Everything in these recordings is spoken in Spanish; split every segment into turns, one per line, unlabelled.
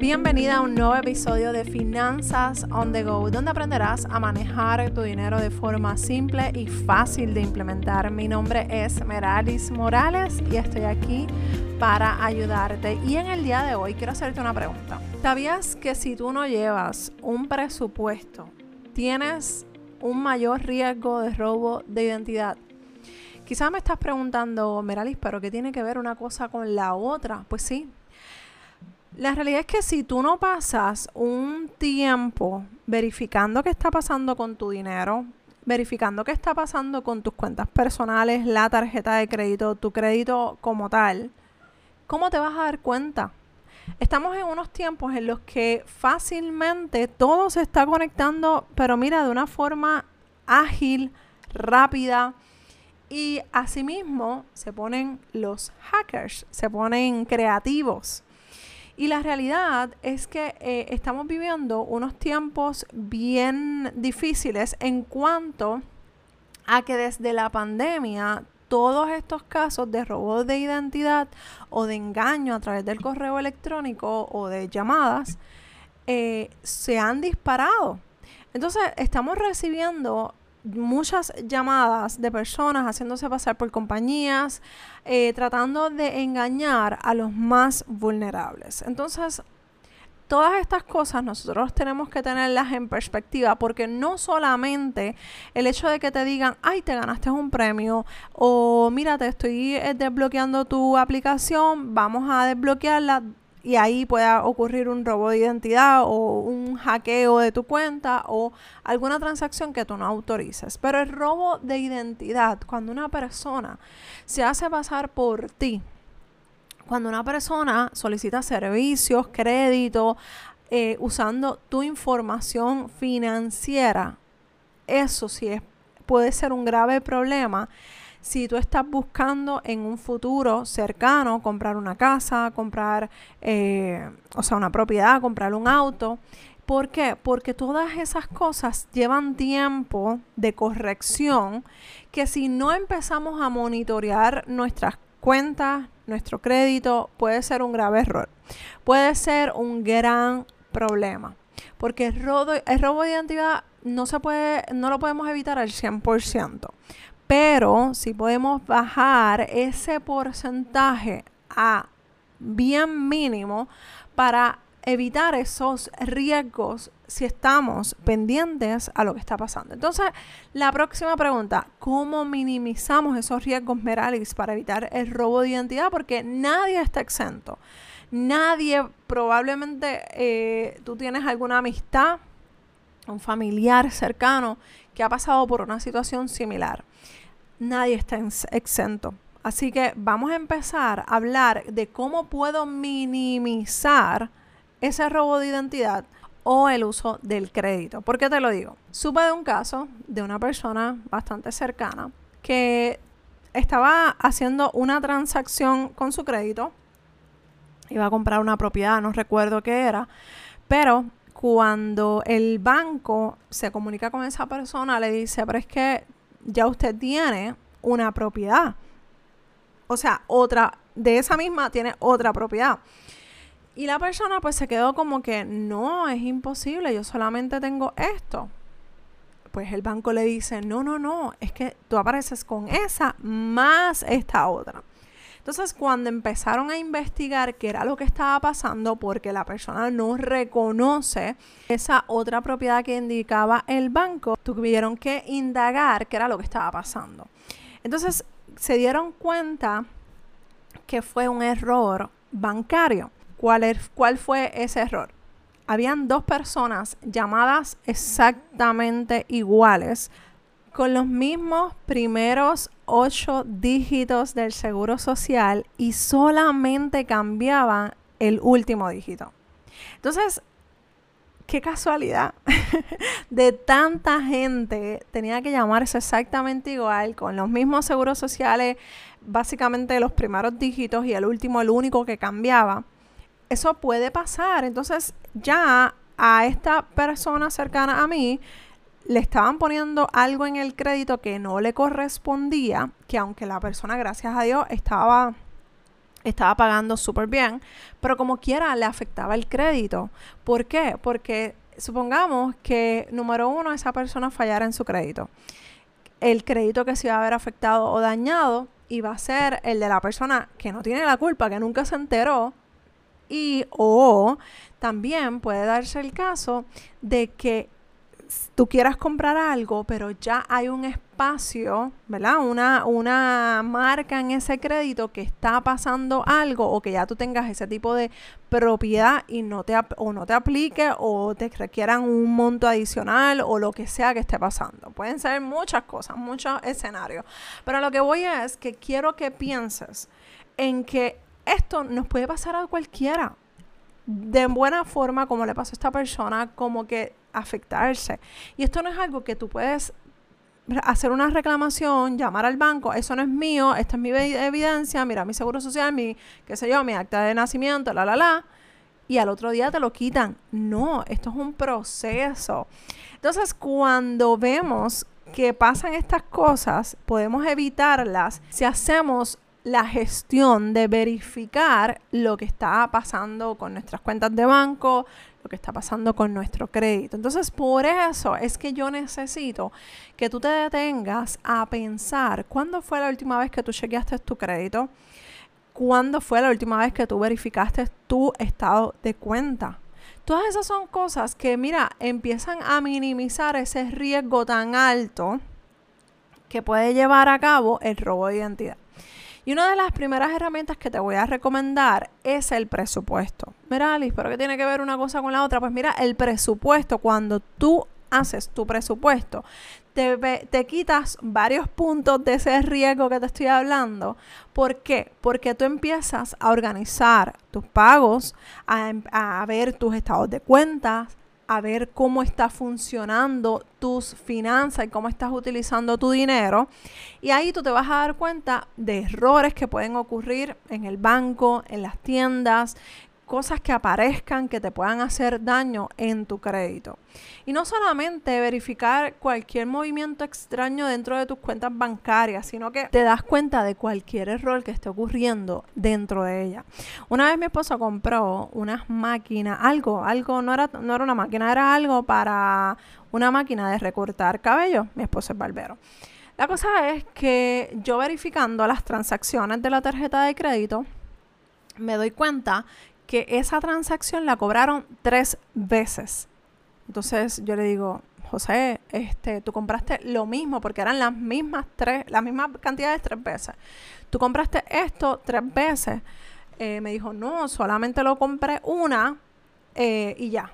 Bienvenida a un nuevo episodio de Finanzas on the Go, donde aprenderás a manejar tu dinero de forma simple y fácil de implementar. Mi nombre es Meralis Morales y estoy aquí para ayudarte. Y en el día de hoy quiero hacerte una pregunta. ¿Sabías que si tú no llevas un presupuesto, tienes un mayor riesgo de robo de identidad? Quizás me estás preguntando, Meralis, ¿pero qué tiene que ver una cosa con la otra? Pues sí, la realidad es que si tú no pasas un tiempo verificando qué está pasando con tu dinero, verificando qué está pasando con tus cuentas personales, la tarjeta de crédito, tu crédito como tal, ¿cómo te vas a dar cuenta? Estamos en unos tiempos en los que fácilmente todo se está conectando, pero mira, de una forma ágil, rápida. Y asimismo se ponen los hackers, se ponen creativos y la realidad es que eh, estamos viviendo unos tiempos bien difíciles en cuanto a que desde la pandemia todos estos casos de robo de identidad o de engaño a través del correo electrónico o de llamadas eh, se han disparado. Entonces estamos recibiendo muchas llamadas de personas haciéndose pasar por compañías, eh, tratando de engañar a los más vulnerables. Entonces, todas estas cosas nosotros tenemos que tenerlas en perspectiva porque no solamente el hecho de que te digan, ay, te ganaste un premio o mira, te estoy eh, desbloqueando tu aplicación, vamos a desbloquearla y ahí pueda ocurrir un robo de identidad o un hackeo de tu cuenta o alguna transacción que tú no autorices. Pero el robo de identidad, cuando una persona se hace pasar por ti, cuando una persona solicita servicios, crédito, eh, usando tu información financiera, eso sí es, puede ser un grave problema si tú estás buscando en un futuro cercano comprar una casa, comprar, eh, o sea, una propiedad, comprar un auto. ¿Por qué? Porque todas esas cosas llevan tiempo de corrección que si no empezamos a monitorear nuestras cuentas, nuestro crédito, puede ser un grave error. Puede ser un gran problema. Porque el robo, robo de identidad no se puede, no lo podemos evitar al 100% pero si podemos bajar ese porcentaje a bien mínimo para evitar esos riesgos si estamos pendientes a lo que está pasando. Entonces, la próxima pregunta, ¿cómo minimizamos esos riesgos Meralis para evitar el robo de identidad? Porque nadie está exento. Nadie, probablemente eh, tú tienes alguna amistad, un familiar cercano que ha pasado por una situación similar nadie está exento. Así que vamos a empezar a hablar de cómo puedo minimizar ese robo de identidad o el uso del crédito. ¿Por qué te lo digo? Supe de un caso de una persona bastante cercana que estaba haciendo una transacción con su crédito. Iba a comprar una propiedad, no recuerdo qué era, pero cuando el banco se comunica con esa persona, le dice, pero es que ya usted tiene una propiedad. O sea, otra, de esa misma tiene otra propiedad. Y la persona pues se quedó como que, no, es imposible, yo solamente tengo esto. Pues el banco le dice, no, no, no, es que tú apareces con esa más esta otra. Entonces, cuando empezaron a investigar qué era lo que estaba pasando, porque la persona no reconoce esa otra propiedad que indicaba el banco, tuvieron que indagar qué era lo que estaba pasando. Entonces, se dieron cuenta que fue un error bancario. ¿Cuál, er, ¿Cuál fue ese error? Habían dos personas llamadas exactamente iguales con los mismos primeros ocho dígitos del seguro social y solamente cambiaban el último dígito. Entonces, qué casualidad. de tanta gente tenía que llamarse exactamente igual, con los mismos seguros sociales, básicamente los primeros dígitos y el último, el único que cambiaba. Eso puede pasar. Entonces, ya a esta persona cercana a mí, le estaban poniendo algo en el crédito que no le correspondía, que aunque la persona, gracias a Dios, estaba estaba pagando súper bien, pero como quiera le afectaba el crédito. ¿Por qué? Porque supongamos que, número uno, esa persona fallara en su crédito. El crédito que se iba a haber afectado o dañado iba a ser el de la persona que no tiene la culpa, que nunca se enteró. Y o también puede darse el caso de que tú quieras comprar algo, pero ya hay un espacio, ¿verdad? Una, una marca en ese crédito que está pasando algo o que ya tú tengas ese tipo de propiedad y no te, o no te aplique o te requieran un monto adicional o lo que sea que esté pasando. Pueden ser muchas cosas, muchos escenarios. Pero lo que voy es que quiero que pienses en que esto nos puede pasar a cualquiera de buena forma, como le pasó a esta persona, como que afectarse. Y esto no es algo que tú puedes hacer una reclamación, llamar al banco, eso no es mío, esta es mi evidencia, mira mi seguro social, mi, qué sé yo, mi acta de nacimiento, la, la, la, y al otro día te lo quitan. No, esto es un proceso. Entonces, cuando vemos que pasan estas cosas, podemos evitarlas si hacemos la gestión de verificar lo que está pasando con nuestras cuentas de banco, lo que está pasando con nuestro crédito. Entonces, por eso es que yo necesito que tú te detengas a pensar cuándo fue la última vez que tú chequeaste tu crédito, cuándo fue la última vez que tú verificaste tu estado de cuenta. Todas esas son cosas que, mira, empiezan a minimizar ese riesgo tan alto que puede llevar a cabo el robo de identidad. Y una de las primeras herramientas que te voy a recomendar es el presupuesto. Mira, Alice, ¿pero qué tiene que ver una cosa con la otra? Pues mira, el presupuesto, cuando tú haces tu presupuesto, te, te, quitas varios puntos de ese riesgo que te estoy hablando. ¿Por qué? Porque tú empiezas a organizar tus pagos, a, a ver tus estados de cuentas, a ver cómo está funcionando tus finanzas y cómo estás utilizando tu dinero. Y ahí tú te vas a dar cuenta de errores que pueden ocurrir en el banco, en las tiendas, cosas que aparezcan que te puedan hacer daño en tu crédito. Y no solamente verificar cualquier movimiento extraño dentro de tus cuentas bancarias, sino que te das cuenta de cualquier error que esté ocurriendo dentro de ella. Una vez mi esposo compró unas máquinas, algo, algo, no era, no era una máquina, era algo para una máquina de recortar cabello. Mi esposo es barbero. La cosa es que yo verificando las transacciones de la tarjeta de crédito, me doy cuenta que esa transacción la cobraron tres veces. Entonces yo le digo, José, este, tú compraste lo mismo porque eran las mismas tres, las mismas cantidades tres veces. Tú compraste esto tres veces. Eh, me dijo, no, solamente lo compré una eh, y ya.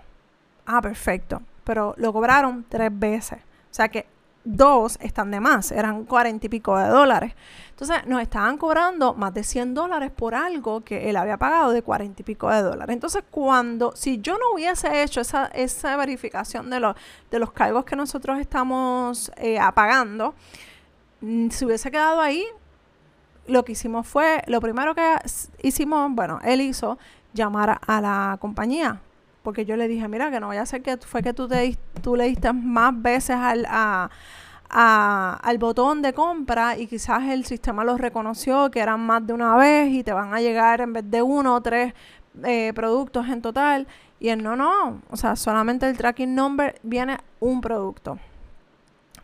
Ah, perfecto. Pero lo cobraron tres veces. O sea que dos están de más, eran cuarenta y pico de dólares. Entonces nos estaban cobrando más de 100 dólares por algo que él había pagado de cuarenta y pico de dólares. Entonces cuando, si yo no hubiese hecho esa, esa verificación de, los de los cargos que nosotros estamos eh, apagando, mm, si hubiese quedado ahí, lo que hicimos fue, lo primero que hicimos, bueno, él hizo llamar a la compañía porque yo le dije, mira, que no vaya a ser que fue que tú, te, tú le diste más veces al, al botón de compra y quizás el sistema lo reconoció que eran más de una vez y te van a llegar en vez de uno o tres eh, productos en total. Y él no, no, o sea, solamente el tracking number viene un producto.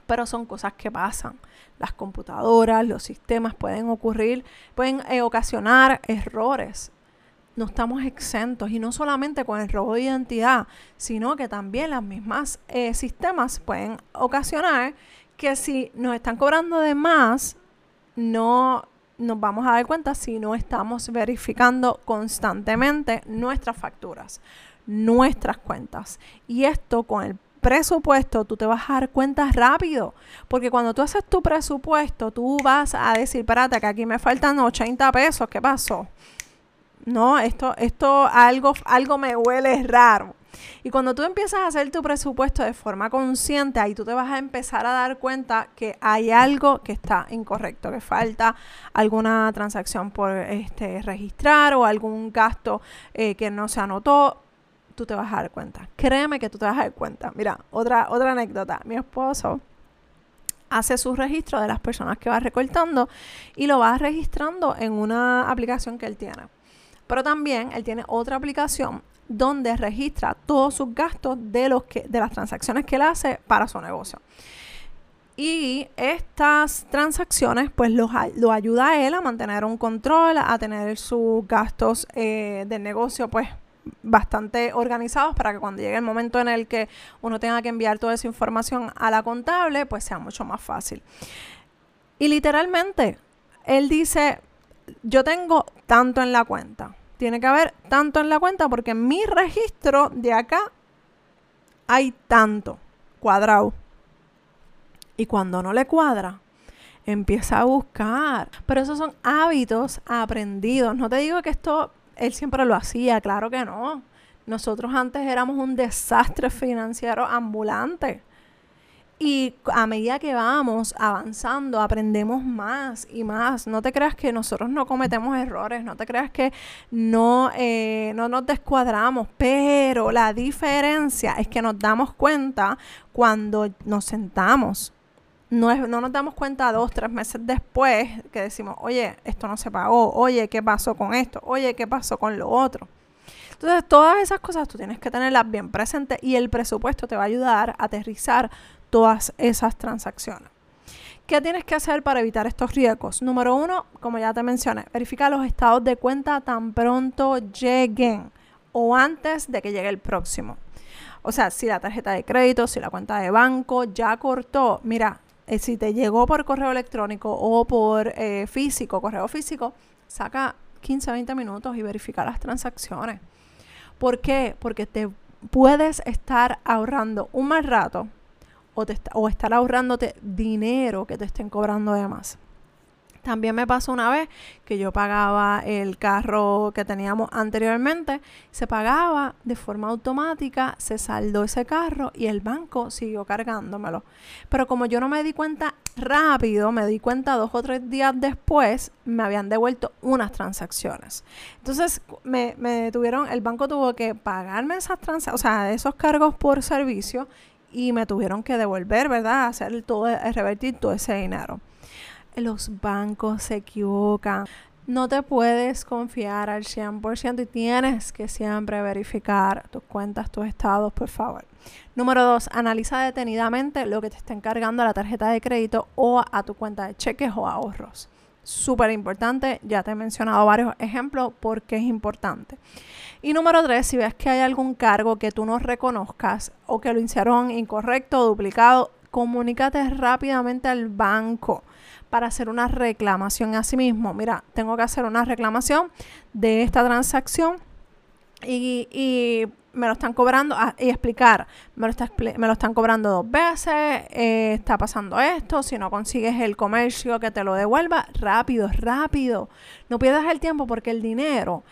Pero son cosas que pasan. Las computadoras, los sistemas pueden ocurrir, pueden eh, ocasionar errores no estamos exentos y no solamente con el robo de identidad, sino que también las mismas eh, sistemas pueden ocasionar que si nos están cobrando de más, no nos vamos a dar cuenta si no estamos verificando constantemente nuestras facturas, nuestras cuentas. Y esto con el presupuesto, tú te vas a dar cuenta rápido. Porque cuando tú haces tu presupuesto, tú vas a decir, espérate, que aquí me faltan 80 pesos, ¿qué pasó? no, esto, esto algo, algo me huele raro. Y cuando tú empiezas a hacer tu presupuesto de forma consciente, ahí tú te vas a empezar a dar cuenta que hay algo que está incorrecto, que falta alguna transacción por este, registrar o algún gasto eh, que no se anotó. Tú te vas a dar cuenta. Créeme que tú te vas a dar cuenta. Mira, otra, otra anécdota. Mi esposo hace su registro de las personas que va recortando y lo va registrando en una aplicación que él tiene. Pero también él tiene otra aplicación donde registra todos sus gastos de, los de las transacciones que él hace para su negocio. Y estas transacciones pues lo, lo, ayuda a él a mantener un control, a tener sus gastos eh, del negocio pues bastante organizados para que cuando llegue el momento en el que uno tenga que enviar toda esa información a la contable pues sea mucho más fácil. Y literalmente él dice, yo tengo tanto en la cuenta, tiene que haber tanto en la cuenta porque en mi registro de acá hay tanto cuadrado. Y cuando no le cuadra, empieza a buscar. Pero esos son hábitos aprendidos. No te digo que esto él siempre lo hacía, claro que no. Nosotros antes éramos un desastre financiero ambulante. Y a medida que vamos avanzando, aprendemos más y más. No te creas que nosotros no cometemos errores, no te creas que no, eh, no nos descuadramos, pero la diferencia es que nos damos cuenta cuando nos sentamos no, no nos damos cuenta dos, tres meses después que decimos, oye, esto no se pagó, oye, ¿qué pasó con esto? Oye, ¿qué pasó con lo otro? Entonces, todas esas cosas tú tienes que tenerlas bien presentes y el presupuesto te va a ayudar a aterrizar todas esas transacciones. ¿Qué tienes que hacer para evitar estos riesgos? Número uno, como ya te mencioné, verifica los estados de cuenta tan pronto lleguen o antes de que llegue el próximo. O sea, si la tarjeta de crédito, si la cuenta de banco ya cortó, mira, eh, si te llegó por correo electrónico o por eh, físico, correo físico, saca 15, 20 minutos y verifica las transacciones. ¿Por qué? Porque te puedes estar ahorrando un mal rato o, estar ahorrándote dinero que te estén cobrando de más. También me pasó una vez que yo pagaba el carro que teníamos anteriormente, se pagaba de forma automática, se saldó ese carro y el banco siguió cargándomelo. Pero como yo no me di cuenta rápido, me di cuenta dos o tres días después, me habían devuelto unas transacciones. Entonces me, me el banco tuvo que pagarme esas transacciones, o sea, esos cargos por servicio y me tuvieron que devolver, ¿verdad? Hacer todo, revertir todo ese dinero los bancos se equivocan. No te puedes confiar al 100% y tienes que siempre verificar tus cuentas, tus estados, por favor. Número dos, analiza detenidamente lo que te está encargando a la tarjeta de crédito o a tu cuenta de cheques o ahorros. Súper importante, ya te he mencionado varios ejemplos porque es importante. Y número tres, si ves que hay algún cargo que tú no reconozcas o que lo hicieron incorrecto o duplicado, comunícate rápidamente al banco para hacer una reclamación a sí mismo. Mira, tengo que hacer una reclamación de esta transacción y, me lo están cobrando ah, y explicar, me lo, me lo, están cobrando dos veces, eh, está pasando esto, si no consigues el comercio que te lo devuelva, rápido, rápido. No pierdas el tiempo porque el dinero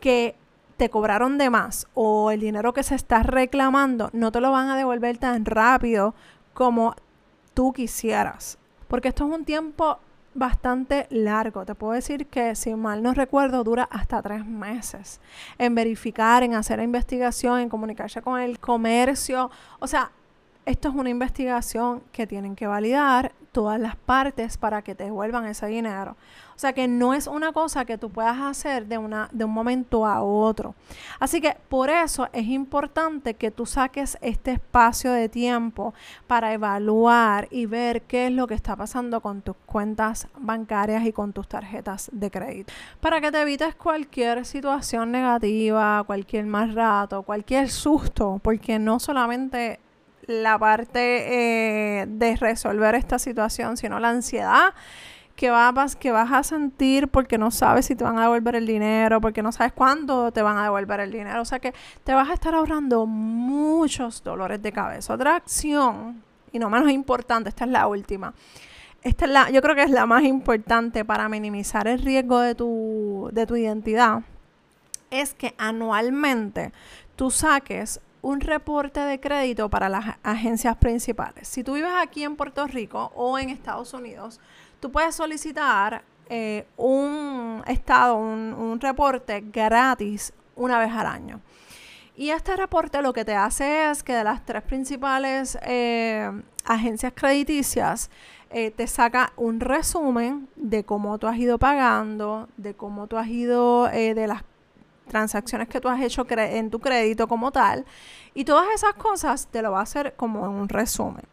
que te cobraron de más o el dinero que se está reclamando no te lo van a devolver tan rápido como tú quisieras porque esto es un tiempo bastante largo. Te puedo decir que, si mal no recuerdo, dura hasta tres meses en verificar, en hacer investigación, en comunicarse con el comercio. O sea, esto es una investigación que tienen que validar todas las partes para que te devuelvan ese dinero. O sea que no es una cosa que tú puedas hacer de, una, de un momento a otro. Así que por eso es importante que tú saques este espacio de tiempo para evaluar y ver qué es lo que está pasando con tus cuentas bancarias y con tus tarjetas de crédito. Para que te evites cualquier situación negativa, cualquier mal rato, cualquier susto, porque no solamente la parte eh, de resolver esta situación, sino la ansiedad que, vas, que vas a sentir porque no sabes si te van a devolver el dinero, porque no sabes cuándo te van a devolver el dinero. O sea que te vas a estar ahorrando muchos dolores de cabeza. Otra acción, y no menos importante, esta es la última. Esta es la, yo creo que es la más importante para minimizar el riesgo de tu, de tu identidad. Es que anualmente tú saques un reporte de crédito para las agencias principales. Si tú vives aquí en Puerto Rico o en Estados Unidos, tú puedes solicitar eh, un estado, un, reporte gratis una vez al año. Y este reporte lo que te hace es que de las tres principales eh, agencias crediticias, eh, te saca un resumen de cómo tú has ido pagando, de cómo tú has ido, de las transacciones que tú has hecho en tu crédito como tal. Y todas esas cosas te lo va a hacer como un resumen.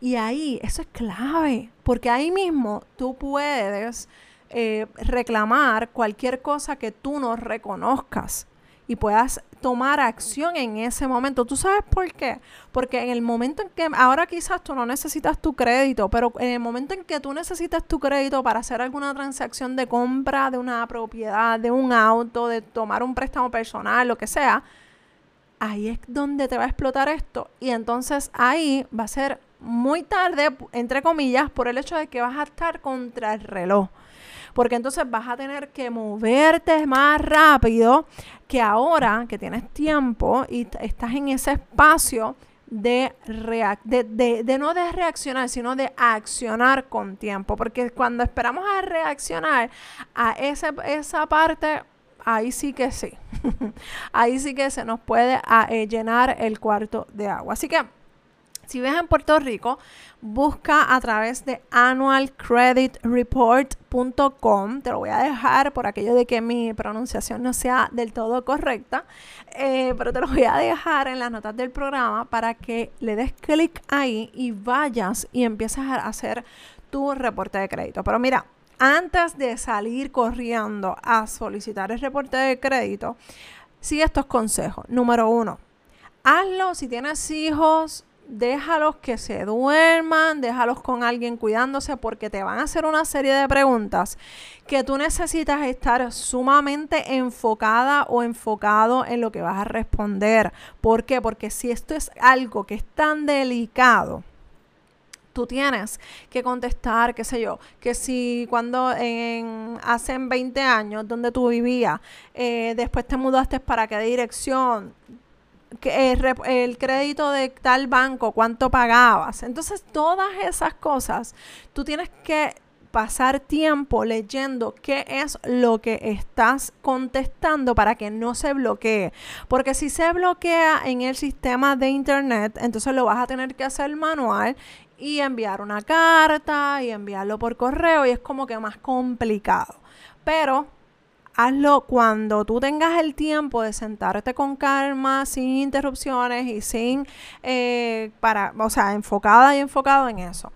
Y ahí, eso es clave, porque ahí mismo tú puedes eh, reclamar cualquier cosa que tú no reconozcas y puedas tomar acción en ese momento. ¿Tú sabes por qué? Porque en el momento en que, ahora quizás tú no necesitas tu crédito, pero en el momento en que tú necesitas tu crédito para hacer alguna transacción de compra de una propiedad, de un auto, de tomar un préstamo personal, lo que sea, ahí es donde te va a explotar esto. Y entonces ahí va a ser muy tarde, entre comillas, por el hecho de que vas a estar contra el reloj porque entonces vas a tener que moverte más rápido que ahora que tienes tiempo y estás en ese espacio de, de, no de reaccionar, sino de accionar con tiempo. Porque cuando esperamos a reaccionar a ese, esa parte, ahí sí que sí. ahí sí que se nos puede ah, eh, llenar el cuarto de agua. Así que si ves en Puerto Rico, busca a través de annualcreditreport.com. Te lo voy a dejar por aquello de que mi pronunciación no sea del todo correcta, eh, pero te lo voy a dejar en las notas del programa para que le des clic ahí y vayas y empieces a hacer tu reporte de crédito. Pero mira, antes de salir corriendo a solicitar el reporte de crédito, sigue estos consejos. Número uno, hazlo si tienes hijos déjalos que se duerman, déjalos con alguien cuidándose porque te van a hacer una serie de preguntas que tú necesitas estar sumamente enfocada o enfocado en lo que vas a responder. ¿Por qué? Porque si esto es algo que es tan delicado, tú tienes que contestar, qué sé yo, que si cuando en, hace 20 años donde tú vivías, eh, después te mudaste para qué dirección, el crédito de tal banco, cuánto pagabas. Entonces, todas esas cosas, tú tienes que pasar tiempo leyendo qué es lo que estás contestando para que no se bloquee. Porque si se bloquea en el sistema de internet, entonces lo vas a tener que hacer manual y enviar una carta y enviarlo por correo y es como que más complicado. Pero hazlo cuando tú tengas el tiempo de sentarte con calma, sin interrupciones y sin, eh, para, o sea, enfocada y enfocado en eso.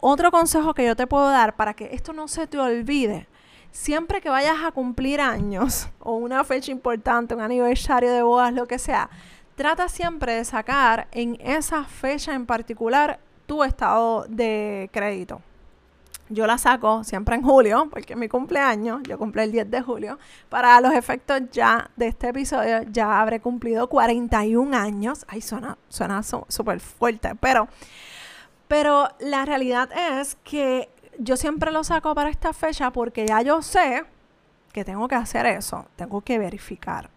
Otro consejo que yo te puedo dar para que esto no se te olvide, siempre que vayas a cumplir años o una fecha importante, un aniversario de bodas, lo que sea, trata siempre de sacar en esa fecha en particular tu estado de crédito. Yo la saco siempre en julio, porque es mi cumpleaños, yo cumple el 10 de julio. Para los efectos ya de este episodio, ya habré cumplido 41 años. Ay, suena suena súper fuerte, pero, pero la realidad es que yo siempre lo saco para esta fecha porque ya yo sé que tengo que hacer eso, tengo que verificar.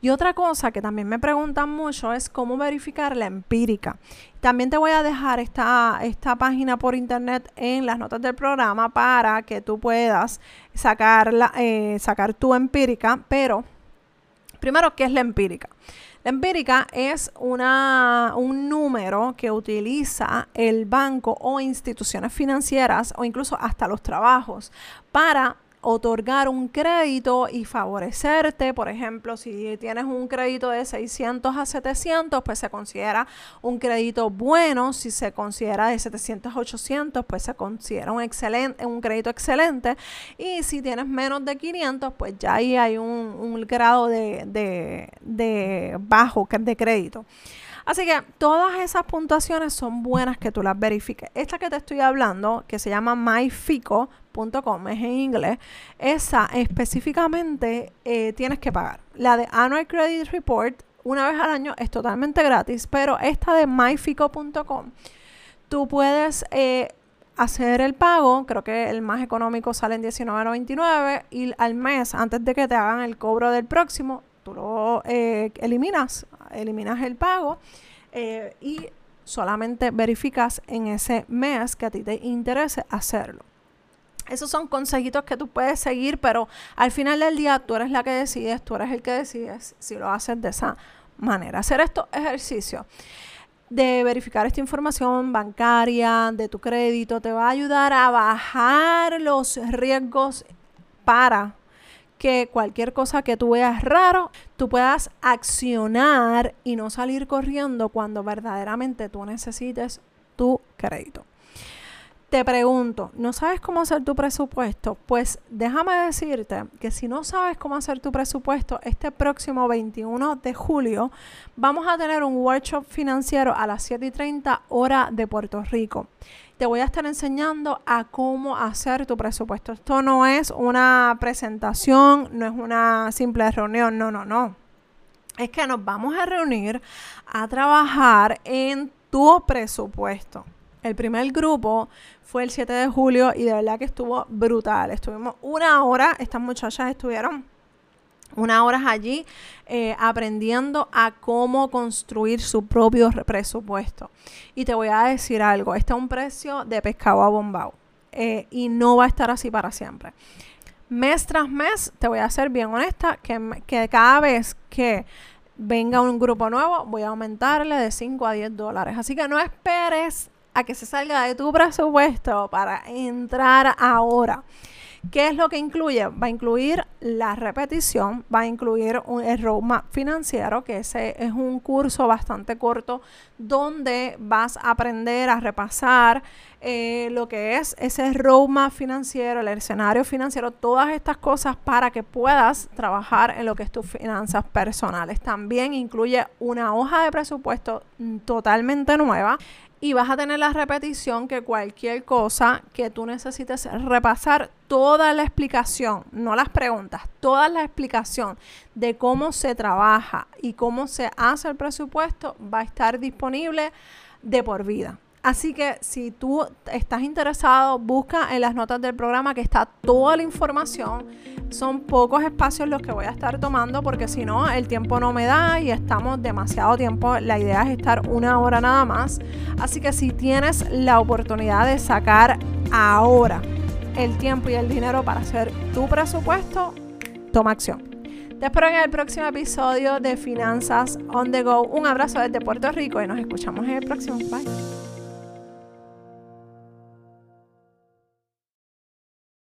Y otra cosa que también me preguntan mucho es cómo verificar la empírica. También te voy a dejar esta, esta página por internet en las notas del programa para que tú puedas sacar, eh, sacar tu empírica. Pero, primero, ¿qué es la empírica? La empírica es una, un número que utiliza el banco o instituciones financieras o incluso hasta los trabajos para otorgar un crédito y favorecerte. Por ejemplo, si tienes un crédito de 600 a 700, pues se considera un crédito bueno. Si se considera de 700 a 800, pues se considera un, excelente, un crédito excelente. Y si tienes menos de 500, pues ya ahí hay un, grado de, de, de bajo de crédito. Así que todas esas puntuaciones son buenas que tú las verifiques. Esta que te estoy hablando, que se llama es en inglés, esa específicamente eh, tienes que pagar. La de Annual Credit Report, una vez al año, es totalmente gratis, pero esta de myfico.com, tú puedes... Eh, hacer el pago, creo que el más económico sale en $19.99 y al mes, antes de que te hagan el cobro del próximo, tú lo eh, eliminas, eliminas el pago y solamente verificas en ese mes que a ti te interese hacerlo. Esos son consejitos que tú puedes seguir, pero al final del día tú eres la que decides, tú eres el que decides si lo haces de esa manera. Hacer estos ejercicios de verificar esta información bancaria, de tu crédito, te va a ayudar a bajar los riesgos para que cualquier cosa que tú veas raro, tú puedas accionar y no salir corriendo cuando verdaderamente tú necesites tu crédito. Te pregunto, ¿no sabes cómo hacer tu presupuesto? Pues déjame decirte que si no sabes cómo hacer tu presupuesto, este próximo 21 de julio vamos a tener un workshop financiero a las 7 y 30 hora de Puerto Rico. Te voy a estar enseñando a cómo hacer tu presupuesto. Esto no es una presentación, no es una simple reunión, no, no, no. Es que nos vamos a reunir a trabajar en tu presupuesto. El primer grupo fue el 7 de julio y de verdad que estuvo brutal. Estuvimos una hora, estas muchachas estuvieron una hora allí eh, aprendiendo a cómo construir su propio presupuesto. Y te voy a decir algo, este es un precio de pescado a bombao eh, y no va a estar así para siempre. Mes tras mes, te voy a ser bien honesta, que, que cada vez que venga un grupo nuevo, voy a aumentarle de 5 a 10 dólares. Así que no esperes a que se salga de tu presupuesto para entrar ahora. ¿Qué es lo que incluye? Va a incluir la repetición, va a incluir un, el roadmap financiero, que ese es un curso bastante corto donde vas a aprender a repasar eh, lo que es ese roadmap financiero, el escenario financiero, todas estas cosas para que puedas trabajar en lo que es tus finanzas personales. También incluye una hoja de presupuesto totalmente nueva y vas a tener la repetición que cualquier cosa que tú necesites repasar, toda la explicación, no las preguntas, toda la explicación de cómo se trabaja y cómo se hace el presupuesto va a estar disponible de por vida. Así que si tú estás interesado, busca en las notas del programa que está toda la información. Son pocos espacios los que voy a estar tomando porque si no, el tiempo no me da y estamos demasiado tiempo. La idea es estar una hora nada más. Así que si tienes la oportunidad de sacar ahora el tiempo y el dinero para hacer tu presupuesto, toma acción. Te espero en el próximo episodio de Finanzas on the Go. Un abrazo desde Puerto Rico y nos escuchamos en el próximo. Bye.